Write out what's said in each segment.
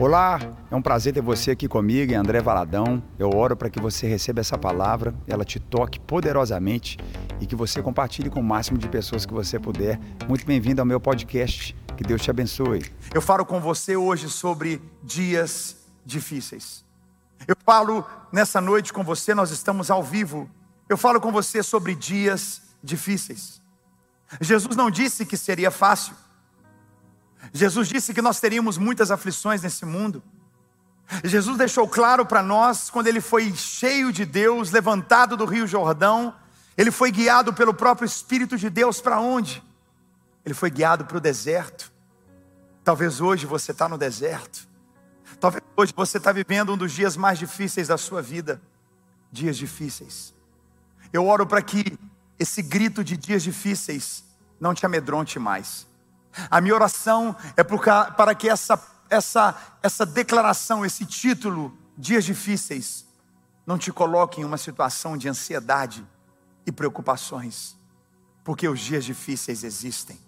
Olá, é um prazer ter você aqui comigo, André Valadão. Eu oro para que você receba essa palavra, ela te toque poderosamente e que você compartilhe com o máximo de pessoas que você puder. Muito bem-vindo ao meu podcast. Que Deus te abençoe. Eu falo com você hoje sobre dias difíceis. Eu falo nessa noite com você, nós estamos ao vivo. Eu falo com você sobre dias difíceis. Jesus não disse que seria fácil. Jesus disse que nós teríamos muitas aflições nesse mundo. Jesus deixou claro para nós, quando ele foi cheio de Deus, levantado do Rio Jordão, ele foi guiado pelo próprio Espírito de Deus para onde? Ele foi guiado para o deserto. Talvez hoje você está no deserto. Talvez hoje você está vivendo um dos dias mais difíceis da sua vida. Dias difíceis. Eu oro para que esse grito de dias difíceis não te amedronte mais. A minha oração é para que essa, essa, essa declaração, esse título, dias difíceis, não te coloque em uma situação de ansiedade e preocupações, porque os dias difíceis existem,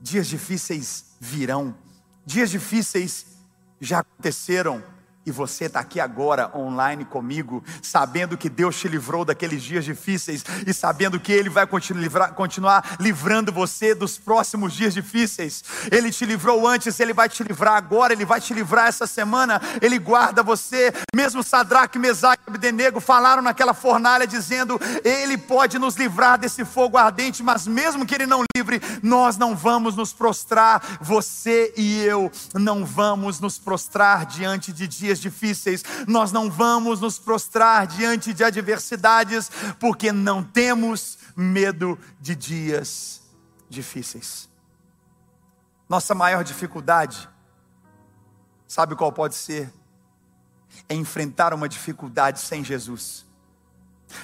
dias difíceis virão, dias difíceis já aconteceram e você está aqui agora online comigo, sabendo que Deus te livrou daqueles dias difíceis e sabendo que Ele vai continuar livrando você dos próximos dias difíceis. Ele te livrou antes, Ele vai te livrar agora, Ele vai te livrar essa semana. Ele guarda você. Mesmo Sadraque, Mesaque e Abdenego falaram naquela fornalha dizendo: Ele pode nos livrar desse fogo ardente, mas mesmo que Ele não livre, nós não vamos nos prostrar. Você e eu não vamos nos prostrar diante de dias dias difíceis, nós não vamos nos prostrar diante de adversidades, porque não temos medo de dias difíceis. Nossa maior dificuldade, sabe qual pode ser? É enfrentar uma dificuldade sem Jesus.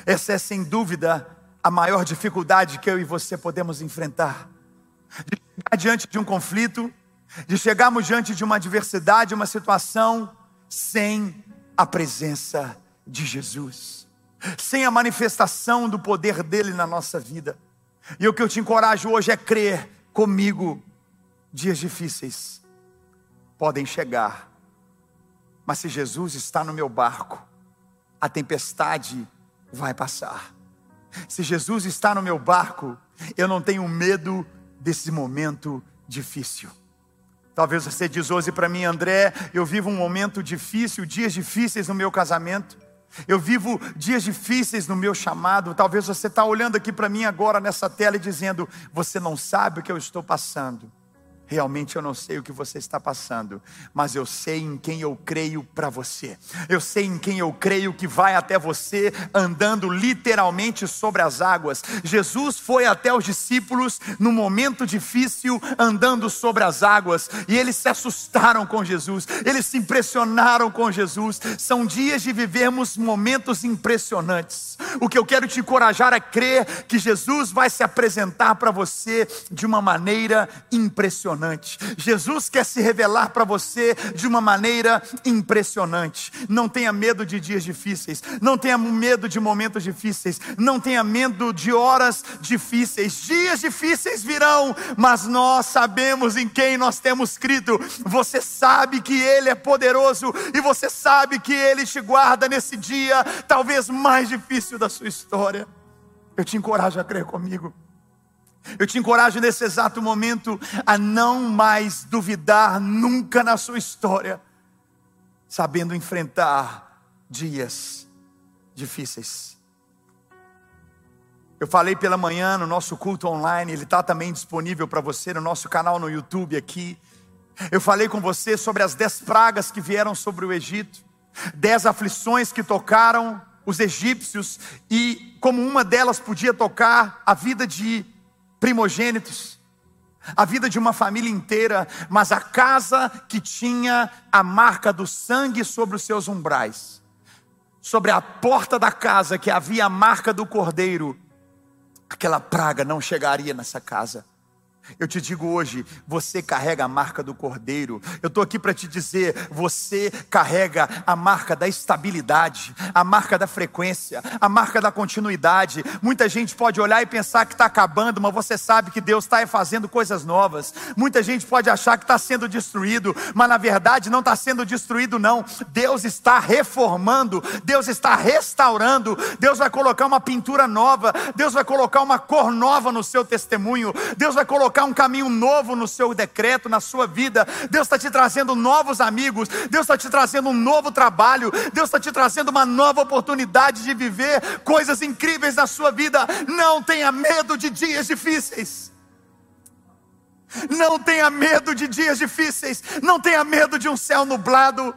Essa é sem dúvida a maior dificuldade que eu e você podemos enfrentar. De chegar diante de um conflito, de chegarmos diante de uma adversidade, uma situação sem a presença de Jesus, sem a manifestação do poder dele na nossa vida. E o que eu te encorajo hoje é crer comigo. Dias difíceis podem chegar, mas se Jesus está no meu barco, a tempestade vai passar. Se Jesus está no meu barco, eu não tenho medo desse momento difícil. Talvez você diz hoje para mim, André, eu vivo um momento difícil, dias difíceis no meu casamento. Eu vivo dias difíceis no meu chamado. Talvez você está olhando aqui para mim agora nessa tela e dizendo: Você não sabe o que eu estou passando. Realmente eu não sei o que você está passando, mas eu sei em quem eu creio para você. Eu sei em quem eu creio que vai até você andando literalmente sobre as águas. Jesus foi até os discípulos no momento difícil andando sobre as águas e eles se assustaram com Jesus, eles se impressionaram com Jesus. São dias de vivermos momentos impressionantes. O que eu quero te encorajar é crer que Jesus vai se apresentar para você de uma maneira impressionante impressionante. Jesus quer se revelar para você de uma maneira impressionante. Não tenha medo de dias difíceis, não tenha medo de momentos difíceis, não tenha medo de horas difíceis. Dias difíceis virão, mas nós sabemos em quem nós temos crido. Você sabe que Ele é poderoso e você sabe que Ele te guarda nesse dia, talvez mais difícil da sua história. Eu te encorajo a crer comigo. Eu te encorajo nesse exato momento a não mais duvidar nunca na sua história, sabendo enfrentar dias difíceis. Eu falei pela manhã no nosso culto online, ele está também disponível para você no nosso canal no YouTube aqui. Eu falei com você sobre as dez pragas que vieram sobre o Egito, dez aflições que tocaram os egípcios e como uma delas podia tocar a vida de primogênitos, a vida de uma família inteira, mas a casa que tinha a marca do sangue sobre os seus umbrais, sobre a porta da casa que havia a marca do cordeiro, aquela praga não chegaria nessa casa. Eu te digo hoje, você carrega a marca do Cordeiro. Eu estou aqui para te dizer, você carrega a marca da estabilidade, a marca da frequência, a marca da continuidade. Muita gente pode olhar e pensar que está acabando, mas você sabe que Deus está fazendo coisas novas. Muita gente pode achar que está sendo destruído, mas na verdade não está sendo destruído, não. Deus está reformando, Deus está restaurando, Deus vai colocar uma pintura nova, Deus vai colocar uma cor nova no seu testemunho, Deus vai colocar colocar um caminho novo no seu decreto, na sua vida. Deus está te trazendo novos amigos, Deus está te trazendo um novo trabalho, Deus está te trazendo uma nova oportunidade de viver coisas incríveis na sua vida. Não tenha medo de dias difíceis. Não tenha medo de dias difíceis. Não tenha medo de um céu nublado.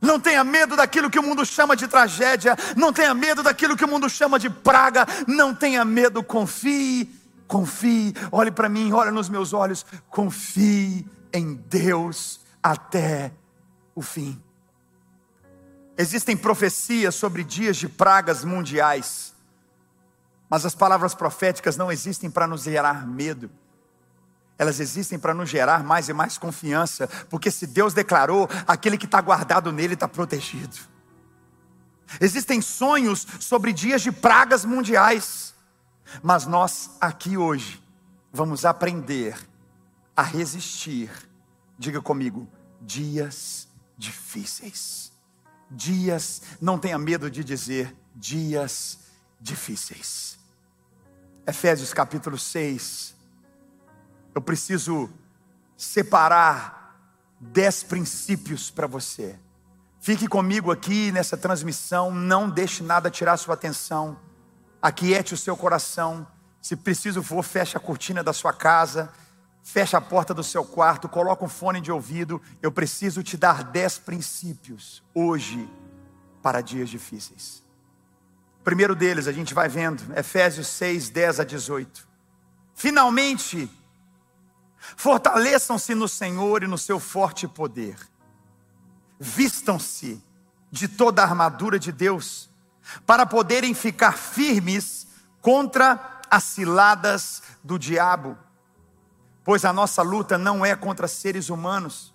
Não tenha medo daquilo que o mundo chama de tragédia. Não tenha medo daquilo que o mundo chama de praga. Não tenha medo, confie Confie, olhe para mim, olhe nos meus olhos. Confie em Deus até o fim. Existem profecias sobre dias de pragas mundiais, mas as palavras proféticas não existem para nos gerar medo, elas existem para nos gerar mais e mais confiança, porque se Deus declarou, aquele que está guardado nele está protegido. Existem sonhos sobre dias de pragas mundiais, mas nós aqui hoje vamos aprender a resistir. Diga comigo, dias difíceis. Dias, não tenha medo de dizer dias difíceis. Efésios capítulo 6. Eu preciso separar dez princípios para você. Fique comigo aqui nessa transmissão, não deixe nada tirar sua atenção aquiete o seu coração. Se preciso for, feche a cortina da sua casa, feche a porta do seu quarto, coloca um fone de ouvido. Eu preciso te dar dez princípios hoje para dias difíceis. Primeiro deles, a gente vai vendo, Efésios 6, 10 a 18. Finalmente, fortaleçam-se no Senhor e no seu forte poder. Vistam-se de toda a armadura de Deus para poderem ficar firmes contra as ciladas do diabo. Pois a nossa luta não é contra seres humanos,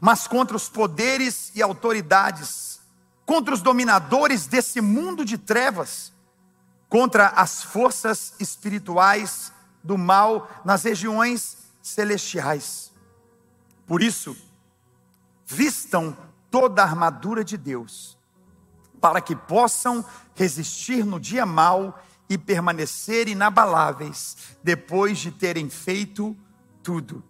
mas contra os poderes e autoridades, contra os dominadores desse mundo de trevas, contra as forças espirituais do mal nas regiões celestiais. Por isso, vistam toda a armadura de Deus para que possam resistir no dia mau e permanecer inabaláveis depois de terem feito tudo.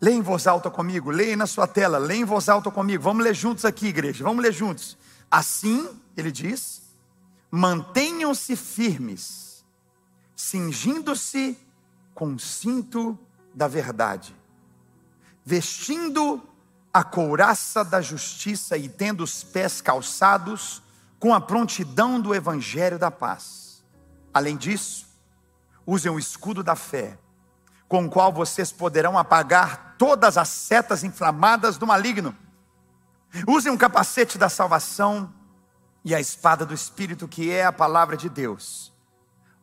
Leia em voz alta comigo, leia na sua tela, leia em voz alta comigo. Vamos ler juntos aqui, igreja, vamos ler juntos. Assim, ele diz: mantenham-se firmes, cingindo-se com o cinto da verdade, vestindo a couraça da justiça e tendo os pés calçados com a prontidão do evangelho da paz. Além disso, usem o escudo da fé, com o qual vocês poderão apagar todas as setas inflamadas do maligno. Usem o capacete da salvação e a espada do Espírito, que é a palavra de Deus.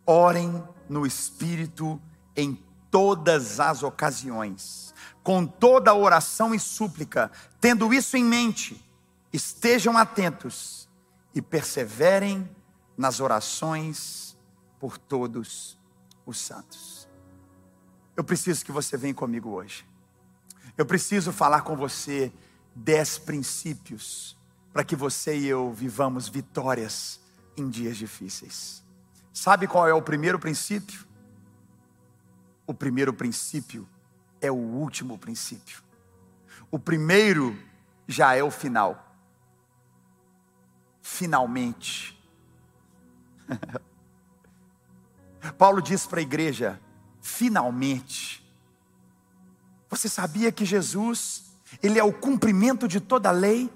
Orem no Espírito em todas as ocasiões, com toda oração e súplica, tendo isso em mente, estejam atentos e perseverem nas orações por todos os santos. Eu preciso que você venha comigo hoje. Eu preciso falar com você dez princípios para que você e eu vivamos vitórias em dias difíceis. Sabe qual é o primeiro princípio? O primeiro princípio é o último princípio. O primeiro já é o final finalmente. Paulo diz para a igreja: finalmente. Você sabia que Jesus, ele é o cumprimento de toda a lei?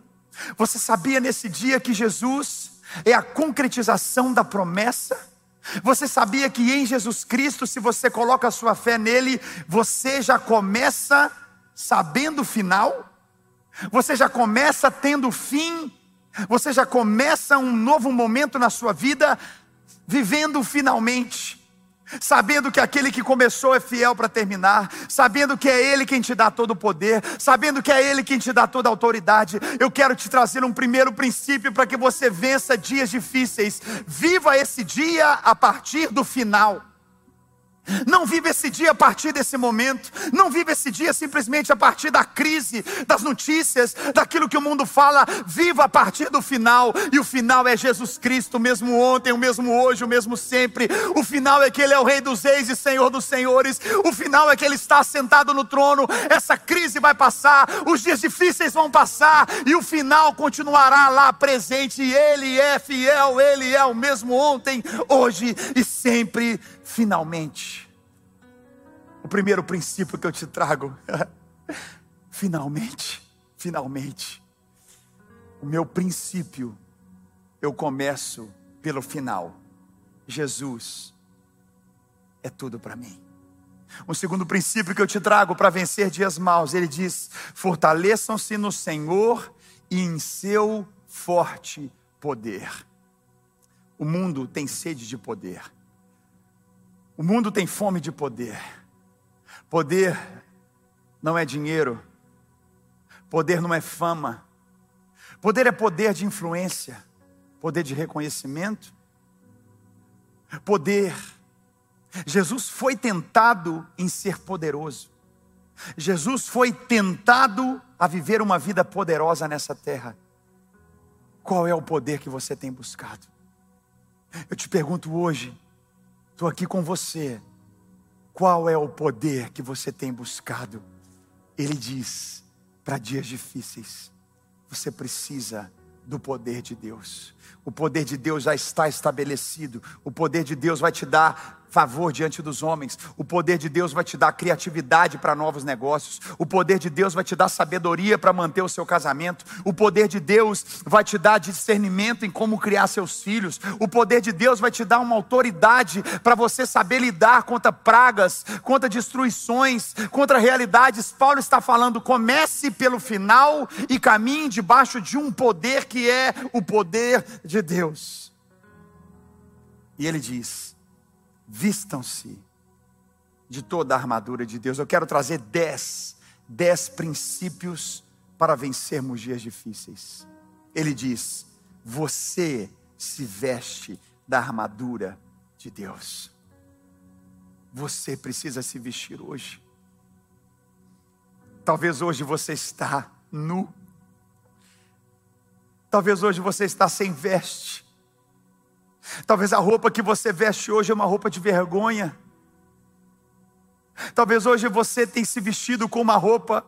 Você sabia nesse dia que Jesus é a concretização da promessa? Você sabia que em Jesus Cristo, se você coloca a sua fé nele, você já começa sabendo o final? Você já começa tendo o fim você já começa um novo momento na sua vida, vivendo finalmente. sabendo que aquele que começou é fiel para terminar, sabendo que é Ele quem te dá todo o poder, sabendo que é Ele quem te dá toda a autoridade, eu quero te trazer um primeiro princípio para que você vença dias difíceis. Viva esse dia a partir do final. Não vive esse dia a partir desse momento. Não vive esse dia simplesmente a partir da crise, das notícias, daquilo que o mundo fala. Viva a partir do final. E o final é Jesus Cristo, o mesmo ontem, o mesmo hoje, o mesmo sempre. O final é que Ele é o Rei dos Reis e Senhor dos Senhores. O final é que Ele está sentado no trono. Essa crise vai passar, os dias difíceis vão passar. E o final continuará lá presente. Ele é fiel, Ele é o mesmo ontem, hoje e sempre finalmente. O primeiro princípio que eu te trago, finalmente, finalmente. O meu princípio, eu começo pelo final. Jesus é tudo para mim. Um segundo princípio que eu te trago para vencer dias maus, ele diz: fortaleçam-se no Senhor e em seu forte poder. O mundo tem sede de poder. O mundo tem fome de poder. Poder não é dinheiro. Poder não é fama. Poder é poder de influência, poder de reconhecimento. Poder. Jesus foi tentado em ser poderoso. Jesus foi tentado a viver uma vida poderosa nessa terra. Qual é o poder que você tem buscado? Eu te pergunto hoje, Estou aqui com você. Qual é o poder que você tem buscado? Ele diz: para dias difíceis, você precisa do poder de Deus. O poder de Deus já está estabelecido. O poder de Deus vai te dar favor diante dos homens. O poder de Deus vai te dar criatividade para novos negócios. O poder de Deus vai te dar sabedoria para manter o seu casamento. O poder de Deus vai te dar discernimento em como criar seus filhos. O poder de Deus vai te dar uma autoridade para você saber lidar contra pragas, contra destruições, contra realidades. Paulo está falando: comece pelo final e caminhe debaixo de um poder que é o poder de Deus. E ele diz: vistam-se de toda a armadura de Deus. Eu quero trazer dez, dez princípios para vencermos dias difíceis. Ele diz: você se veste da armadura de Deus. Você precisa se vestir hoje. Talvez hoje você está nu. Talvez hoje você está sem veste. Talvez a roupa que você veste hoje é uma roupa de vergonha. Talvez hoje você tenha se vestido com uma roupa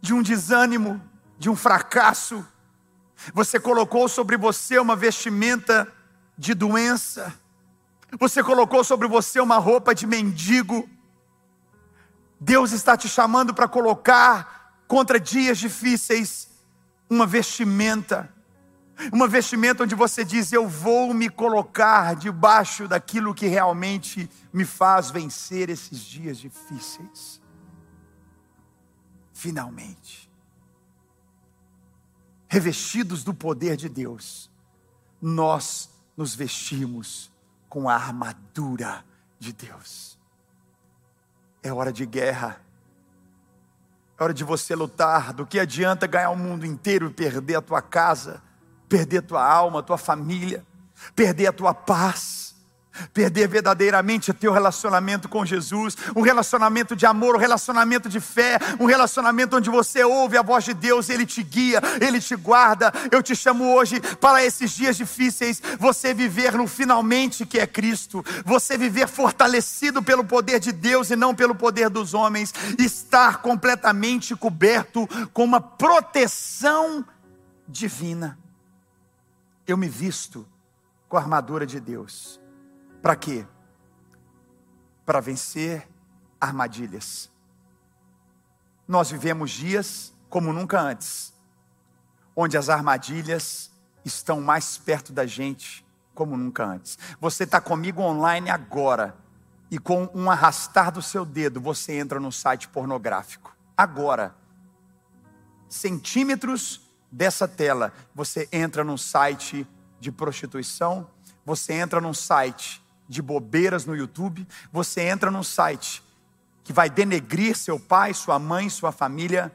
de um desânimo, de um fracasso. Você colocou sobre você uma vestimenta de doença. Você colocou sobre você uma roupa de mendigo. Deus está te chamando para colocar contra dias difíceis uma vestimenta uma vestimenta onde você diz: Eu vou me colocar debaixo daquilo que realmente me faz vencer esses dias difíceis. Finalmente, revestidos do poder de Deus, nós nos vestimos com a armadura de Deus. É hora de guerra. É hora de você lutar. Do que adianta ganhar o mundo inteiro e perder a tua casa? Perder tua alma, tua família, perder a tua paz, perder verdadeiramente o teu relacionamento com Jesus, um relacionamento de amor, um relacionamento de fé, um relacionamento onde você ouve a voz de Deus, Ele te guia, Ele te guarda. Eu te chamo hoje para esses dias difíceis, você viver no finalmente que é Cristo, você viver fortalecido pelo poder de Deus e não pelo poder dos homens, estar completamente coberto com uma proteção divina eu me visto com a armadura de Deus. Para quê? Para vencer armadilhas. Nós vivemos dias como nunca antes, onde as armadilhas estão mais perto da gente como nunca antes. Você está comigo online agora e com um arrastar do seu dedo você entra no site pornográfico. Agora, centímetros dessa tela, você entra num site de prostituição, você entra num site de bobeiras no YouTube, você entra num site que vai denegrir seu pai, sua mãe, sua família.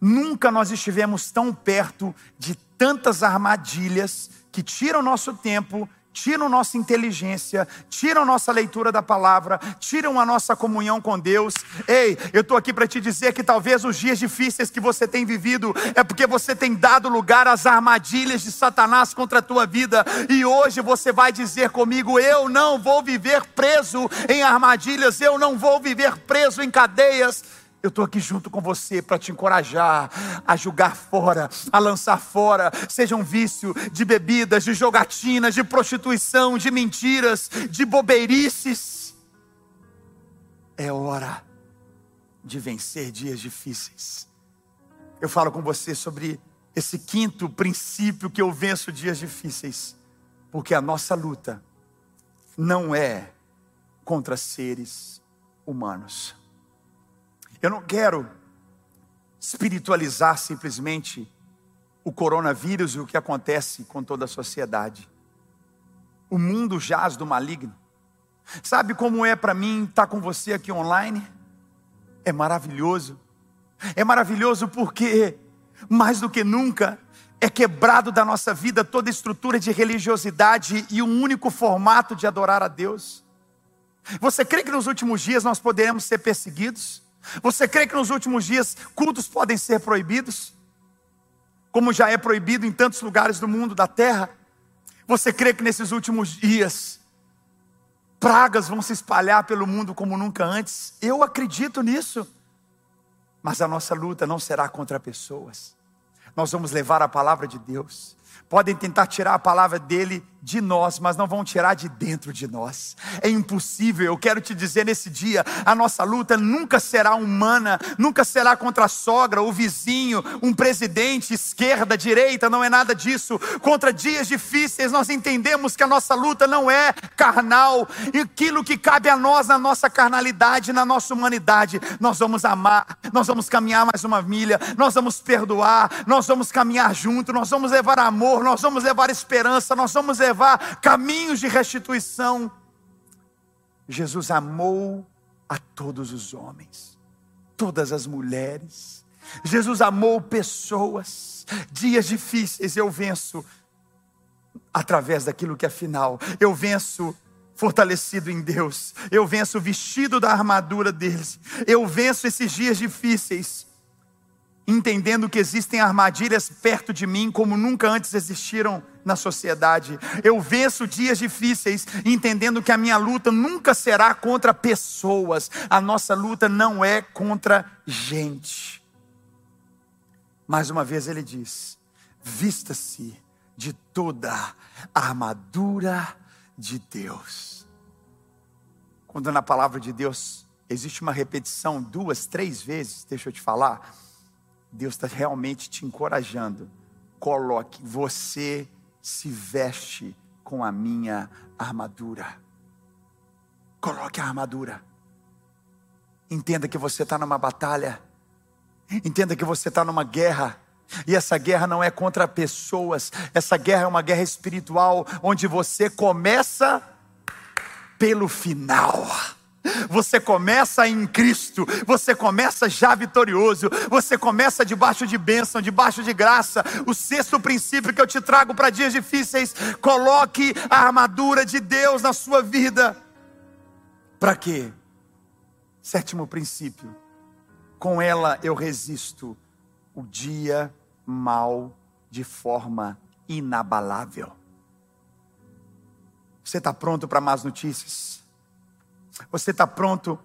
Nunca nós estivemos tão perto de tantas armadilhas que tiram nosso tempo, tiram nossa inteligência, tiram nossa leitura da palavra, tiram a nossa comunhão com Deus. Ei, eu estou aqui para te dizer que talvez os dias difíceis que você tem vivido é porque você tem dado lugar às armadilhas de Satanás contra a tua vida, e hoje você vai dizer comigo: eu não vou viver preso em armadilhas, eu não vou viver preso em cadeias. Eu estou aqui junto com você para te encorajar a julgar fora, a lançar fora, seja um vício de bebidas, de jogatinas, de prostituição, de mentiras, de bobeirices. É hora de vencer dias difíceis. Eu falo com você sobre esse quinto princípio que eu venço dias difíceis, porque a nossa luta não é contra seres humanos. Eu não quero espiritualizar simplesmente o coronavírus e o que acontece com toda a sociedade. O mundo jaz do maligno. Sabe como é para mim estar com você aqui online? É maravilhoso. É maravilhoso porque, mais do que nunca, é quebrado da nossa vida toda estrutura de religiosidade e um único formato de adorar a Deus. Você crê que nos últimos dias nós poderemos ser perseguidos? Você crê que nos últimos dias cultos podem ser proibidos? Como já é proibido em tantos lugares do mundo, da terra? Você crê que nesses últimos dias pragas vão se espalhar pelo mundo como nunca antes? Eu acredito nisso. Mas a nossa luta não será contra pessoas. Nós vamos levar a palavra de Deus. Podem tentar tirar a palavra dele de nós, mas não vão tirar de dentro de nós. É impossível. Eu quero te dizer nesse dia, a nossa luta nunca será humana, nunca será contra a sogra, o vizinho, um presidente, esquerda, direita, não é nada disso. Contra dias difíceis, nós entendemos que a nossa luta não é carnal, e aquilo que cabe a nós na nossa carnalidade, na nossa humanidade, nós vamos amar, nós vamos caminhar mais uma milha, nós vamos perdoar, nós vamos caminhar junto, nós vamos levar amor, nós vamos levar esperança, nós vamos levar levar caminhos de restituição. Jesus amou a todos os homens, todas as mulheres. Jesus amou pessoas. Dias difíceis eu venço através daquilo que é final. Eu venço fortalecido em Deus. Eu venço vestido da armadura deles. Eu venço esses dias difíceis entendendo que existem armadilhas perto de mim como nunca antes existiram na sociedade. Eu venço dias difíceis, entendendo que a minha luta nunca será contra pessoas, a nossa luta não é contra gente. Mais uma vez ele diz: vista-se de toda a armadura de Deus. Quando na palavra de Deus existe uma repetição duas, três vezes, deixa eu te falar Deus está realmente te encorajando. Coloque, você se veste com a minha armadura. Coloque a armadura. Entenda que você está numa batalha. Entenda que você está numa guerra. E essa guerra não é contra pessoas, essa guerra é uma guerra espiritual, onde você começa pelo final. Você começa em Cristo, você começa já vitorioso, você começa debaixo de bênção, debaixo de graça. O sexto princípio que eu te trago para dias difíceis: coloque a armadura de Deus na sua vida. Para quê? Sétimo princípio: com ela eu resisto o dia mal de forma inabalável. Você está pronto para más notícias? Você está pronto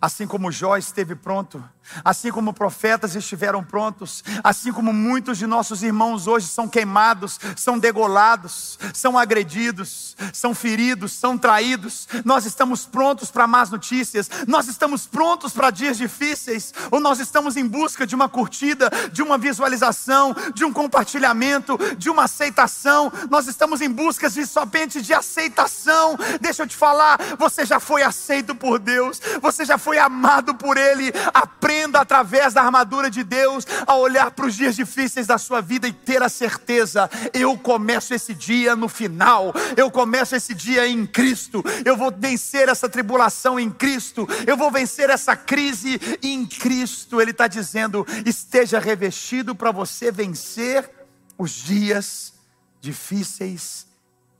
Assim como Jó esteve pronto, assim como profetas estiveram prontos, assim como muitos de nossos irmãos hoje são queimados, são degolados, são agredidos, são feridos, são traídos, nós estamos prontos para más notícias, nós estamos prontos para dias difíceis, ou nós estamos em busca de uma curtida, de uma visualização, de um compartilhamento, de uma aceitação, nós estamos em busca de somente de aceitação. Deixa eu te falar, você já foi aceito por Deus, você já já foi amado por Ele. Aprenda através da armadura de Deus a olhar para os dias difíceis da sua vida e ter a certeza: eu começo esse dia no final, eu começo esse dia em Cristo, eu vou vencer essa tribulação em Cristo, eu vou vencer essa crise em Cristo. Ele está dizendo: esteja revestido para você vencer os dias difíceis,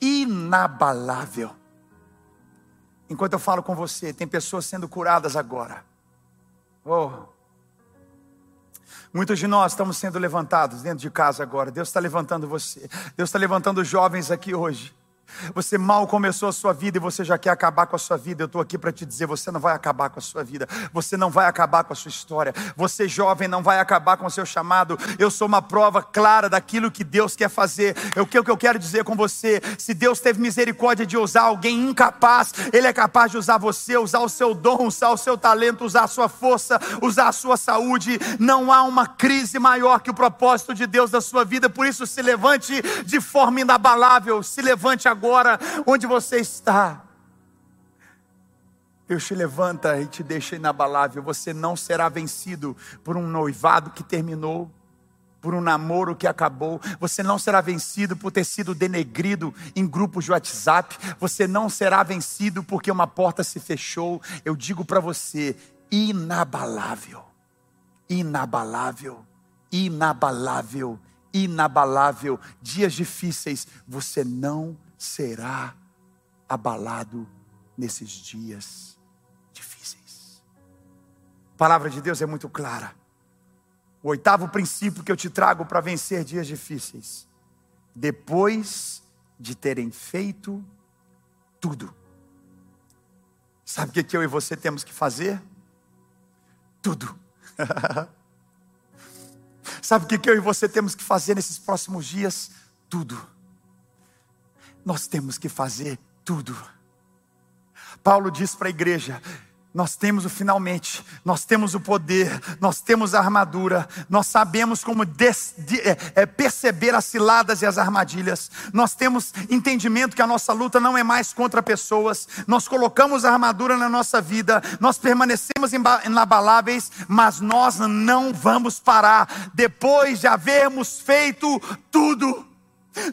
inabalável. Enquanto eu falo com você, tem pessoas sendo curadas agora. Oh. Muitos de nós estamos sendo levantados dentro de casa agora. Deus está levantando você. Deus está levantando jovens aqui hoje. Você mal começou a sua vida e você já quer acabar com a sua vida. Eu estou aqui para te dizer: você não vai acabar com a sua vida, você não vai acabar com a sua história. Você, jovem, não vai acabar com o seu chamado. Eu sou uma prova clara daquilo que Deus quer fazer. O que eu quero dizer com você: se Deus teve misericórdia de usar alguém incapaz, Ele é capaz de usar você, usar o seu dom, usar o seu talento, usar a sua força, usar a sua saúde. Não há uma crise maior que o propósito de Deus da sua vida. Por isso, se levante de forma inabalável, se levante agora agora onde você está. Deus te levanta e te deixa inabalável. Você não será vencido por um noivado que terminou, por um namoro que acabou. Você não será vencido por ter sido denegrido em grupos de WhatsApp. Você não será vencido porque uma porta se fechou. Eu digo para você, inabalável, inabalável, inabalável, inabalável. Dias difíceis, você não será abalado nesses dias difíceis. A palavra de Deus é muito clara. O oitavo princípio que eu te trago para vencer dias difíceis. Depois de terem feito tudo. Sabe o que, eu e você temos que fazer? Tudo. Sabe o que eu e você temos que fazer nesses próximos dias? Tudo nós temos que fazer tudo. Paulo diz para a igreja: nós temos o finalmente, nós temos o poder, nós temos a armadura, nós sabemos como des, de, é, é, perceber as ciladas e as armadilhas, nós temos entendimento que a nossa luta não é mais contra pessoas, nós colocamos a armadura na nossa vida, nós permanecemos inabaláveis, mas nós não vamos parar, depois de havermos feito tudo,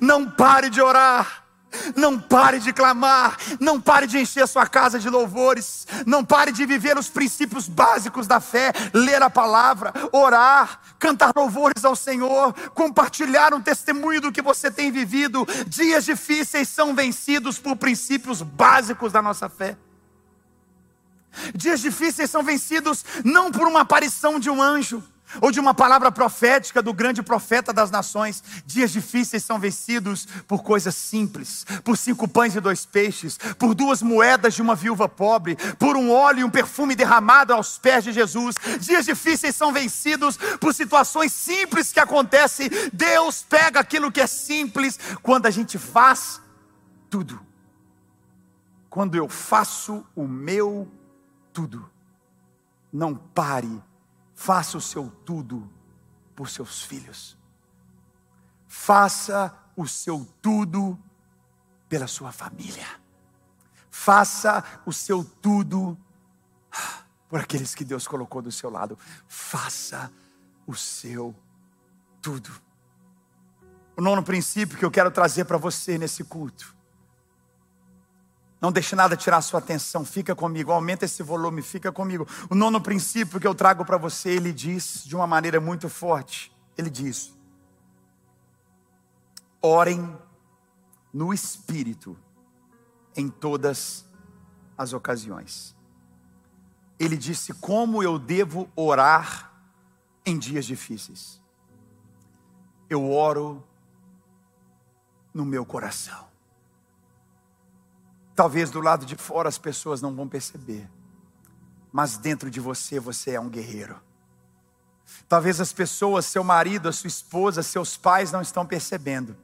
não pare de orar não pare de clamar, não pare de encher a sua casa de louvores, não pare de viver os princípios básicos da fé, ler a palavra, orar, cantar louvores ao Senhor, compartilhar um testemunho do que você tem vivido. Dias difíceis são vencidos por princípios básicos da nossa fé. Dias difíceis são vencidos não por uma aparição de um anjo, ou de uma palavra profética do grande profeta das nações. Dias difíceis são vencidos por coisas simples, por cinco pães e dois peixes, por duas moedas de uma viúva pobre, por um óleo e um perfume derramado aos pés de Jesus. Dias difíceis são vencidos por situações simples que acontecem. Deus pega aquilo que é simples quando a gente faz tudo. Quando eu faço o meu tudo. Não pare Faça o seu tudo por seus filhos. Faça o seu tudo pela sua família. Faça o seu tudo por aqueles que Deus colocou do seu lado. Faça o seu tudo. O nono princípio que eu quero trazer para você nesse culto não deixe nada tirar sua atenção, fica comigo, aumenta esse volume, fica comigo. O nono princípio que eu trago para você, ele diz de uma maneira muito forte: ele diz, orem no Espírito em todas as ocasiões. Ele disse: Como eu devo orar em dias difíceis? Eu oro no meu coração. Talvez do lado de fora as pessoas não vão perceber, mas dentro de você você é um guerreiro. Talvez as pessoas, seu marido, a sua esposa, seus pais não estão percebendo,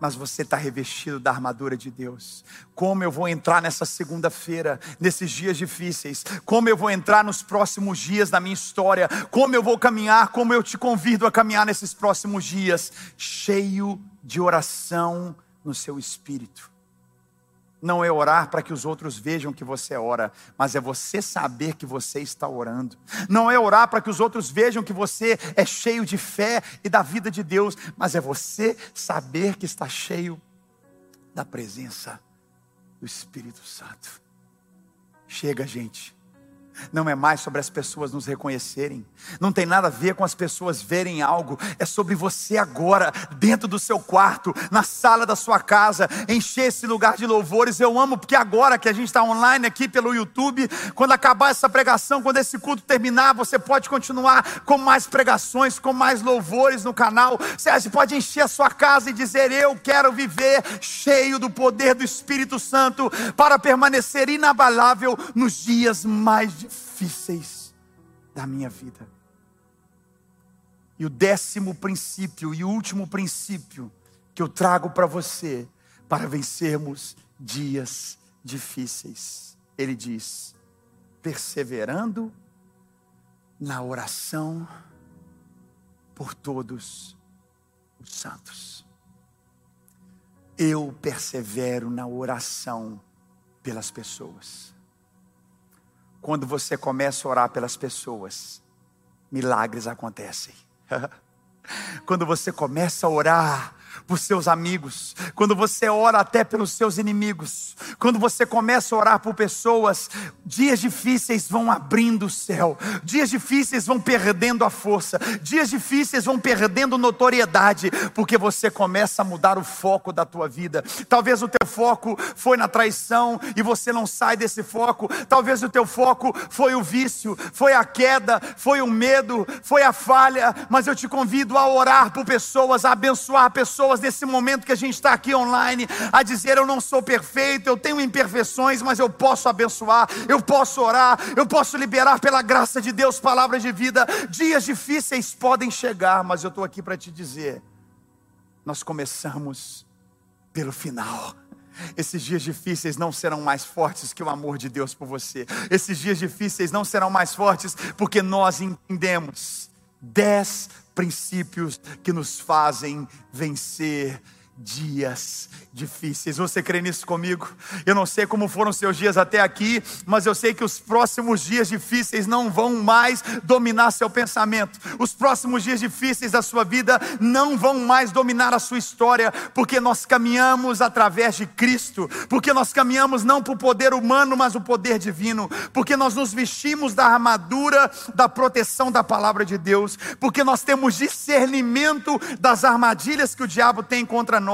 mas você está revestido da armadura de Deus. Como eu vou entrar nessa segunda-feira, nesses dias difíceis? Como eu vou entrar nos próximos dias da minha história? Como eu vou caminhar? Como eu te convido a caminhar nesses próximos dias? Cheio de oração no seu espírito não é orar para que os outros vejam que você ora, mas é você saber que você está orando. Não é orar para que os outros vejam que você é cheio de fé e da vida de Deus, mas é você saber que está cheio da presença do Espírito Santo. Chega, gente. Não é mais sobre as pessoas nos reconhecerem, não tem nada a ver com as pessoas verem algo, é sobre você agora, dentro do seu quarto, na sala da sua casa, encher esse lugar de louvores. Eu amo, porque agora que a gente está online aqui pelo YouTube, quando acabar essa pregação, quando esse culto terminar, você pode continuar com mais pregações, com mais louvores no canal. Você pode encher a sua casa e dizer: Eu quero viver cheio do poder do Espírito Santo para permanecer inabalável nos dias mais difíceis difíceis da minha vida. E o décimo princípio e último princípio que eu trago para você, para vencermos dias difíceis, ele diz: perseverando na oração por todos os santos. Eu persevero na oração pelas pessoas. Quando você começa a orar pelas pessoas, milagres acontecem. Quando você começa a orar por seus amigos, quando você ora até pelos seus inimigos, quando você começa a orar por pessoas, dias difíceis vão abrindo o céu, dias difíceis vão perdendo a força, dias difíceis vão perdendo notoriedade, porque você começa a mudar o foco da tua vida. Talvez o teu foco foi na traição e você não sai desse foco. Talvez o teu foco foi o vício, foi a queda, foi o medo, foi a falha, mas eu te convido a orar por pessoas, a abençoar pessoas pessoas nesse momento que a gente está aqui online a dizer: Eu não sou perfeito, eu tenho imperfeições, mas eu posso abençoar, eu posso orar, eu posso liberar pela graça de Deus palavras de vida. Dias difíceis podem chegar, mas eu estou aqui para te dizer: nós começamos pelo final. Esses dias difíceis não serão mais fortes que o amor de Deus por você. Esses dias difíceis não serão mais fortes porque nós entendemos dez princípios que nos fazem vencer dias difíceis. Você crê nisso comigo? Eu não sei como foram seus dias até aqui, mas eu sei que os próximos dias difíceis não vão mais dominar seu pensamento. Os próximos dias difíceis da sua vida não vão mais dominar a sua história, porque nós caminhamos através de Cristo, porque nós caminhamos não por poder humano, mas o poder divino, porque nós nos vestimos da armadura da proteção da palavra de Deus, porque nós temos discernimento das armadilhas que o diabo tem contra nós,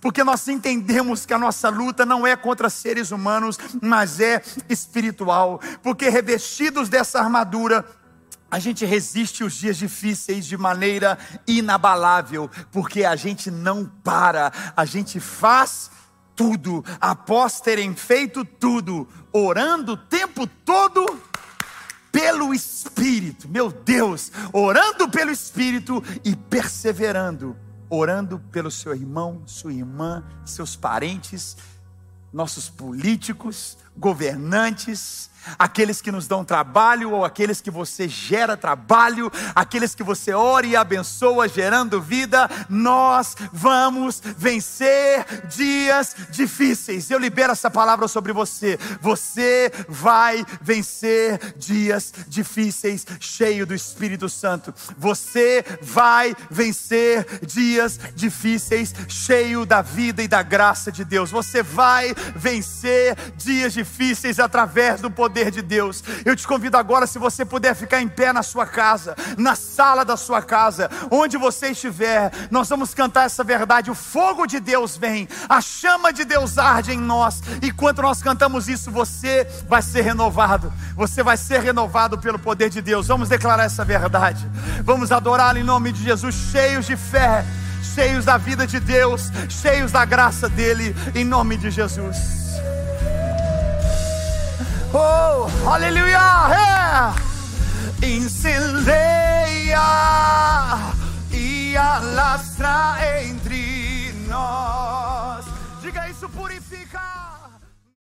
porque nós entendemos que a nossa luta não é contra seres humanos, mas é espiritual, porque revestidos dessa armadura, a gente resiste os dias difíceis de maneira inabalável, porque a gente não para, a gente faz tudo, após terem feito tudo, orando o tempo todo pelo Espírito, meu Deus, orando pelo Espírito e perseverando orando pelo seu irmão, sua irmã, seus parentes, nossos políticos, governantes, aqueles que nos dão trabalho ou aqueles que você gera trabalho, aqueles que você ora e abençoa gerando vida, nós vamos vencer dias difíceis. Eu libero essa palavra sobre você. Você vai vencer dias difíceis, cheio do Espírito Santo. Você vai vencer dias difíceis, cheio da vida e da graça de Deus. Você vai vencer dias difíceis através do poder poder de Deus. Eu te convido agora, se você puder ficar em pé na sua casa, na sala da sua casa, onde você estiver, nós vamos cantar essa verdade. O fogo de Deus vem, a chama de Deus arde em nós. E quando nós cantamos isso, você vai ser renovado. Você vai ser renovado pelo poder de Deus. Vamos declarar essa verdade. Vamos adorá-lo em nome de Jesus, cheios de fé cheios da vida de Deus, cheios da graça dele, em nome de Jesus. Oh, aleluia! Incendeia e alastra entre nós. Diga isso, purifica.